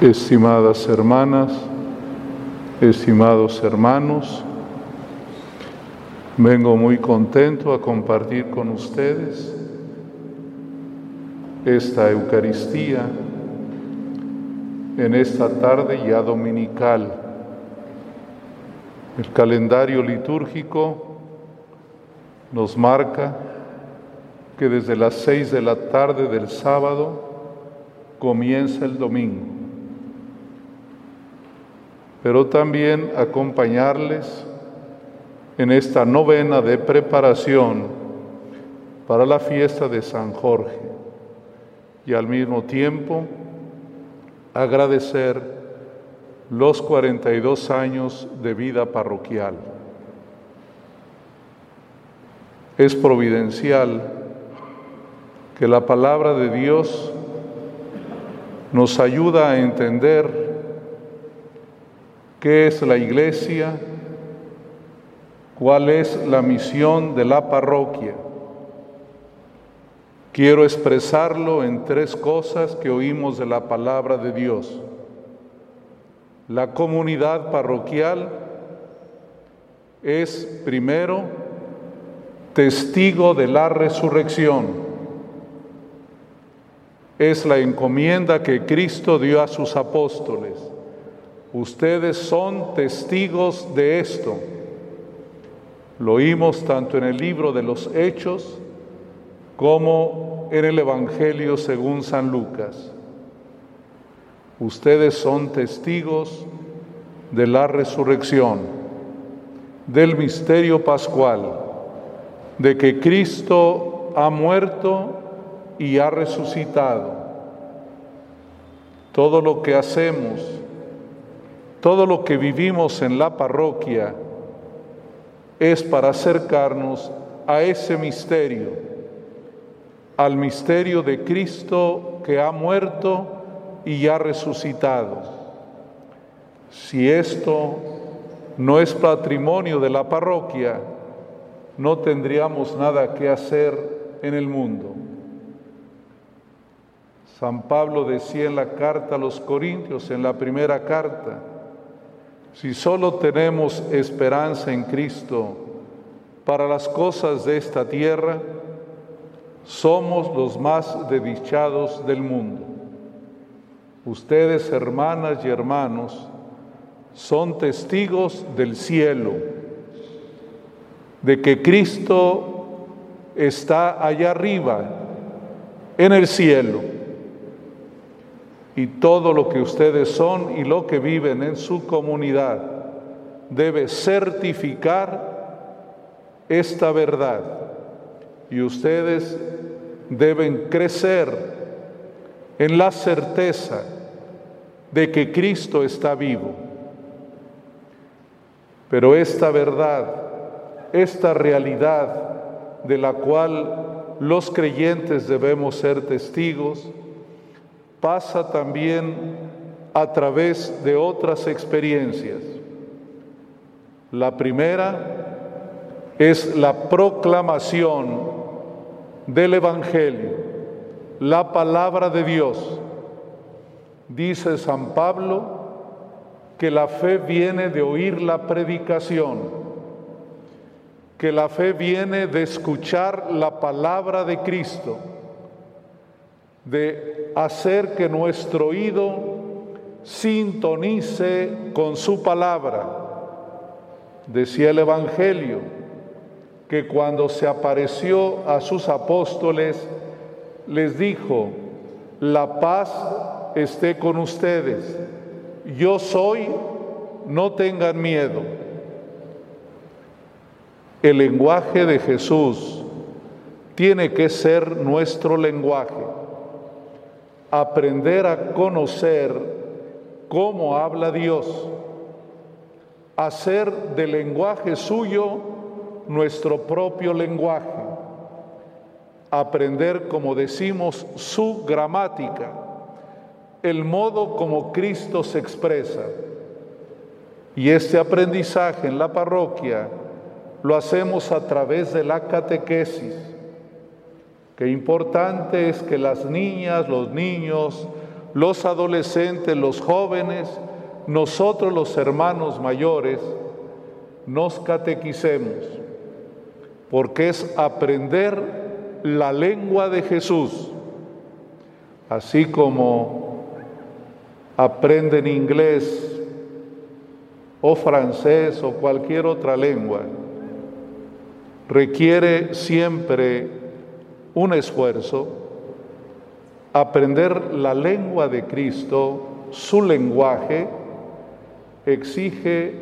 estimadas hermanas, estimados hermanos, vengo muy contento a compartir con ustedes esta Eucaristía en esta tarde ya dominical. El calendario litúrgico nos marca que desde las seis de la tarde del sábado comienza el domingo pero también acompañarles en esta novena de preparación para la fiesta de San Jorge y al mismo tiempo agradecer los 42 años de vida parroquial. Es providencial que la palabra de Dios nos ayuda a entender ¿Qué es la iglesia? ¿Cuál es la misión de la parroquia? Quiero expresarlo en tres cosas que oímos de la palabra de Dios. La comunidad parroquial es primero testigo de la resurrección. Es la encomienda que Cristo dio a sus apóstoles Ustedes son testigos de esto. Lo oímos tanto en el libro de los Hechos como en el Evangelio según San Lucas. Ustedes son testigos de la resurrección, del misterio pascual, de que Cristo ha muerto y ha resucitado. Todo lo que hacemos, todo lo que vivimos en la parroquia es para acercarnos a ese misterio, al misterio de Cristo que ha muerto y ha resucitado. Si esto no es patrimonio de la parroquia, no tendríamos nada que hacer en el mundo. San Pablo decía en la carta a los Corintios, en la primera carta, si solo tenemos esperanza en Cristo para las cosas de esta tierra, somos los más desdichados del mundo. Ustedes, hermanas y hermanos, son testigos del cielo, de que Cristo está allá arriba, en el cielo y todo lo que ustedes son y lo que viven en su comunidad debe certificar esta verdad y ustedes deben crecer en la certeza de que Cristo está vivo. Pero esta verdad, esta realidad de la cual los creyentes debemos ser testigos, pasa también a través de otras experiencias. La primera es la proclamación del Evangelio, la palabra de Dios. Dice San Pablo que la fe viene de oír la predicación, que la fe viene de escuchar la palabra de Cristo de hacer que nuestro oído sintonice con su palabra. Decía el Evangelio que cuando se apareció a sus apóstoles, les dijo, la paz esté con ustedes, yo soy, no tengan miedo. El lenguaje de Jesús tiene que ser nuestro lenguaje aprender a conocer cómo habla Dios, hacer del lenguaje suyo nuestro propio lenguaje, aprender, como decimos, su gramática, el modo como Cristo se expresa. Y este aprendizaje en la parroquia lo hacemos a través de la catequesis Qué importante es que las niñas, los niños, los adolescentes, los jóvenes, nosotros los hermanos mayores, nos catequicemos, porque es aprender la lengua de Jesús, así como aprenden inglés o francés o cualquier otra lengua, requiere siempre un esfuerzo, aprender la lengua de Cristo, su lenguaje, exige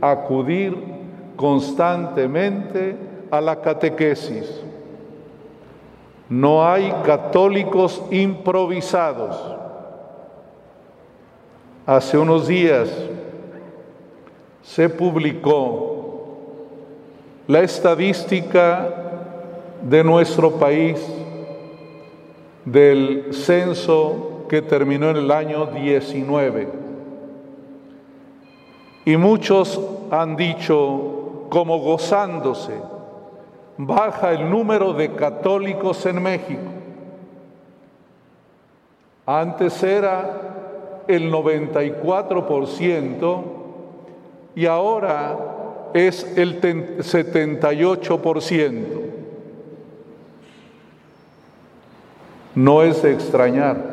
acudir constantemente a la catequesis. No hay católicos improvisados. Hace unos días se publicó la estadística de nuestro país del censo que terminó en el año 19. Y muchos han dicho, como gozándose, baja el número de católicos en México. Antes era el 94% y ahora es el 78%. No es de extrañar.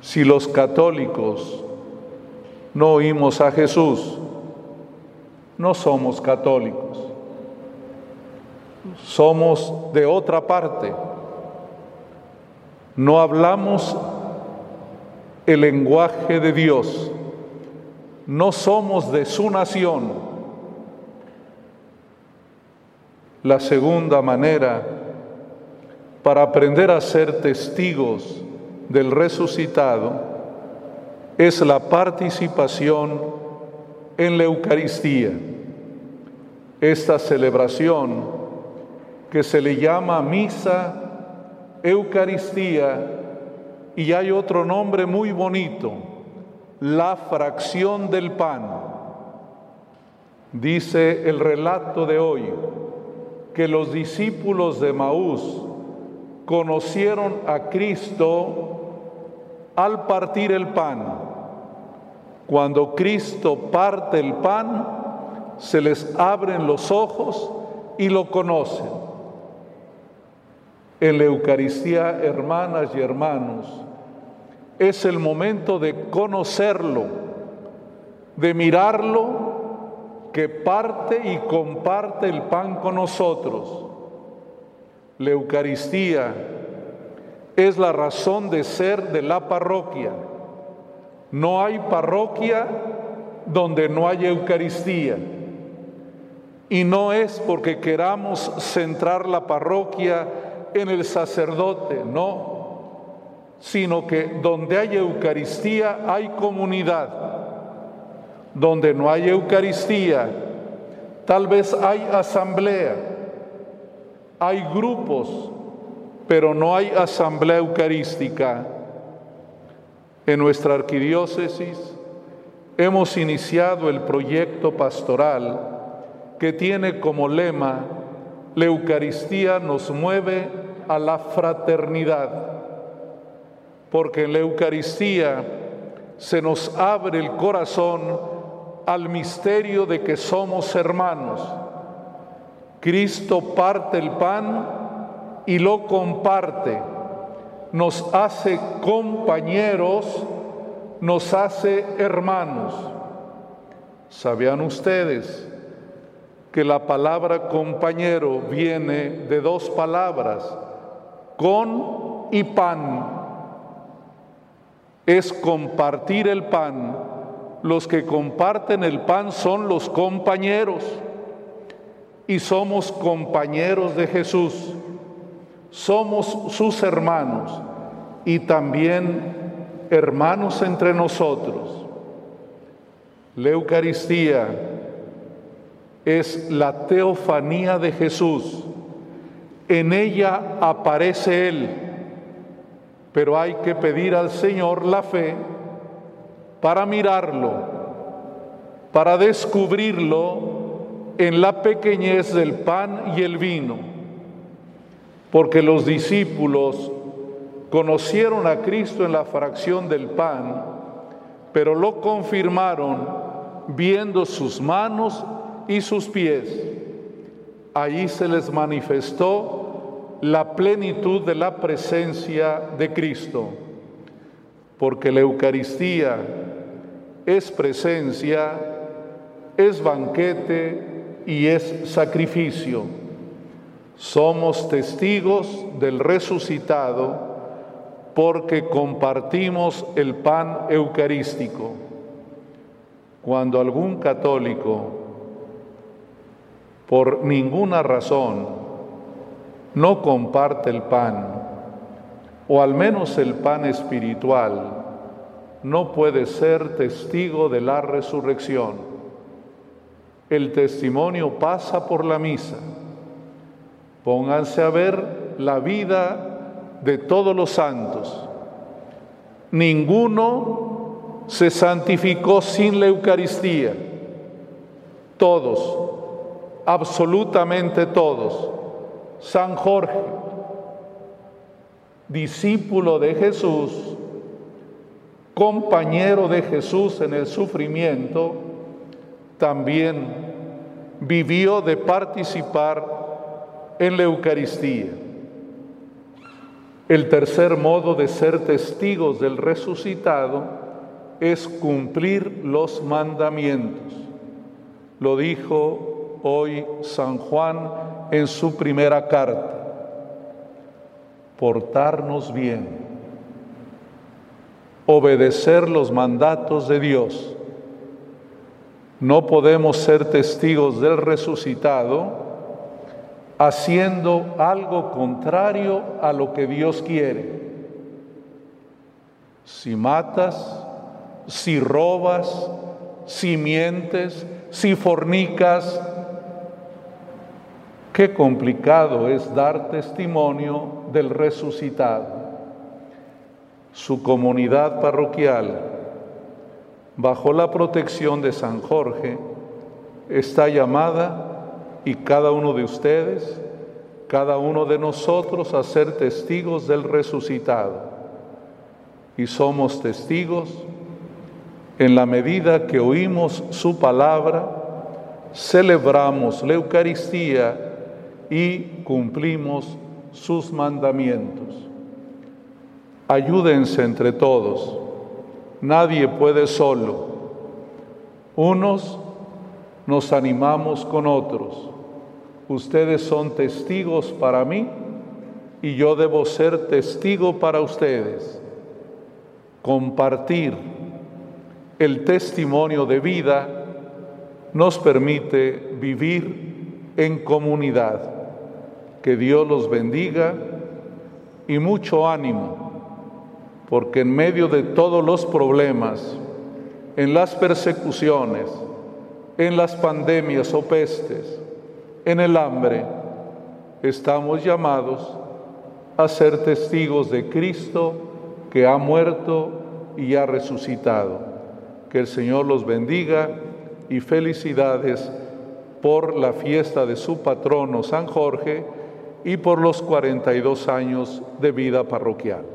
Si los católicos no oímos a Jesús, no somos católicos, somos de otra parte, no hablamos el lenguaje de Dios. No somos de su nación. La segunda manera para aprender a ser testigos del resucitado es la participación en la Eucaristía. Esta celebración que se le llama misa, Eucaristía, y hay otro nombre muy bonito, la fracción del pan. Dice el relato de hoy que los discípulos de Maús conocieron a Cristo al partir el pan. Cuando Cristo parte el pan, se les abren los ojos y lo conocen. En la Eucaristía, hermanas y hermanos, es el momento de conocerlo, de mirarlo, que parte y comparte el pan con nosotros. La Eucaristía es la razón de ser de la parroquia. No hay parroquia donde no haya Eucaristía. Y no es porque queramos centrar la parroquia en el sacerdote, no sino que donde hay Eucaristía hay comunidad. Donde no hay Eucaristía, tal vez hay asamblea, hay grupos, pero no hay asamblea eucarística. En nuestra arquidiócesis hemos iniciado el proyecto pastoral que tiene como lema, la Eucaristía nos mueve a la fraternidad porque en la Eucaristía se nos abre el corazón al misterio de que somos hermanos. Cristo parte el pan y lo comparte, nos hace compañeros, nos hace hermanos. ¿Sabían ustedes que la palabra compañero viene de dos palabras, con y pan? es compartir el pan. Los que comparten el pan son los compañeros y somos compañeros de Jesús. Somos sus hermanos y también hermanos entre nosotros. La Eucaristía es la teofanía de Jesús. En ella aparece Él pero hay que pedir al Señor la fe para mirarlo, para descubrirlo en la pequeñez del pan y el vino, porque los discípulos conocieron a Cristo en la fracción del pan, pero lo confirmaron viendo sus manos y sus pies. Allí se les manifestó la plenitud de la presencia de Cristo, porque la Eucaristía es presencia, es banquete y es sacrificio. Somos testigos del resucitado porque compartimos el pan eucarístico. Cuando algún católico, por ninguna razón, no comparte el pan, o al menos el pan espiritual, no puede ser testigo de la resurrección. El testimonio pasa por la misa. Pónganse a ver la vida de todos los santos. Ninguno se santificó sin la Eucaristía. Todos, absolutamente todos. San Jorge, discípulo de Jesús, compañero de Jesús en el sufrimiento, también vivió de participar en la Eucaristía. El tercer modo de ser testigos del resucitado es cumplir los mandamientos. Lo dijo hoy San Juan en su primera carta. Portarnos bien, obedecer los mandatos de Dios. No podemos ser testigos del resucitado haciendo algo contrario a lo que Dios quiere. Si matas, si robas, si mientes, si fornicas, qué complicado es dar testimonio del resucitado. Su comunidad parroquial, bajo la protección de San Jorge, está llamada y cada uno de ustedes, cada uno de nosotros a ser testigos del resucitado. Y somos testigos en la medida que oímos su palabra, celebramos la Eucaristía y cumplimos sus mandamientos. Ayúdense entre todos. Nadie puede solo. Unos nos animamos con otros ustedes son testigos para mí y yo debo ser testigo para ustedes. Compartir el testimonio de vida nos permite vivir en comunidad. Que Dios los bendiga y mucho ánimo, porque en medio de todos los problemas, en las persecuciones, en las pandemias o pestes, en el hambre, estamos llamados a ser testigos de Cristo que ha muerto y ha resucitado. Que el Señor los bendiga y felicidades por la fiesta de su patrono San Jorge y por los 42 años de vida parroquial.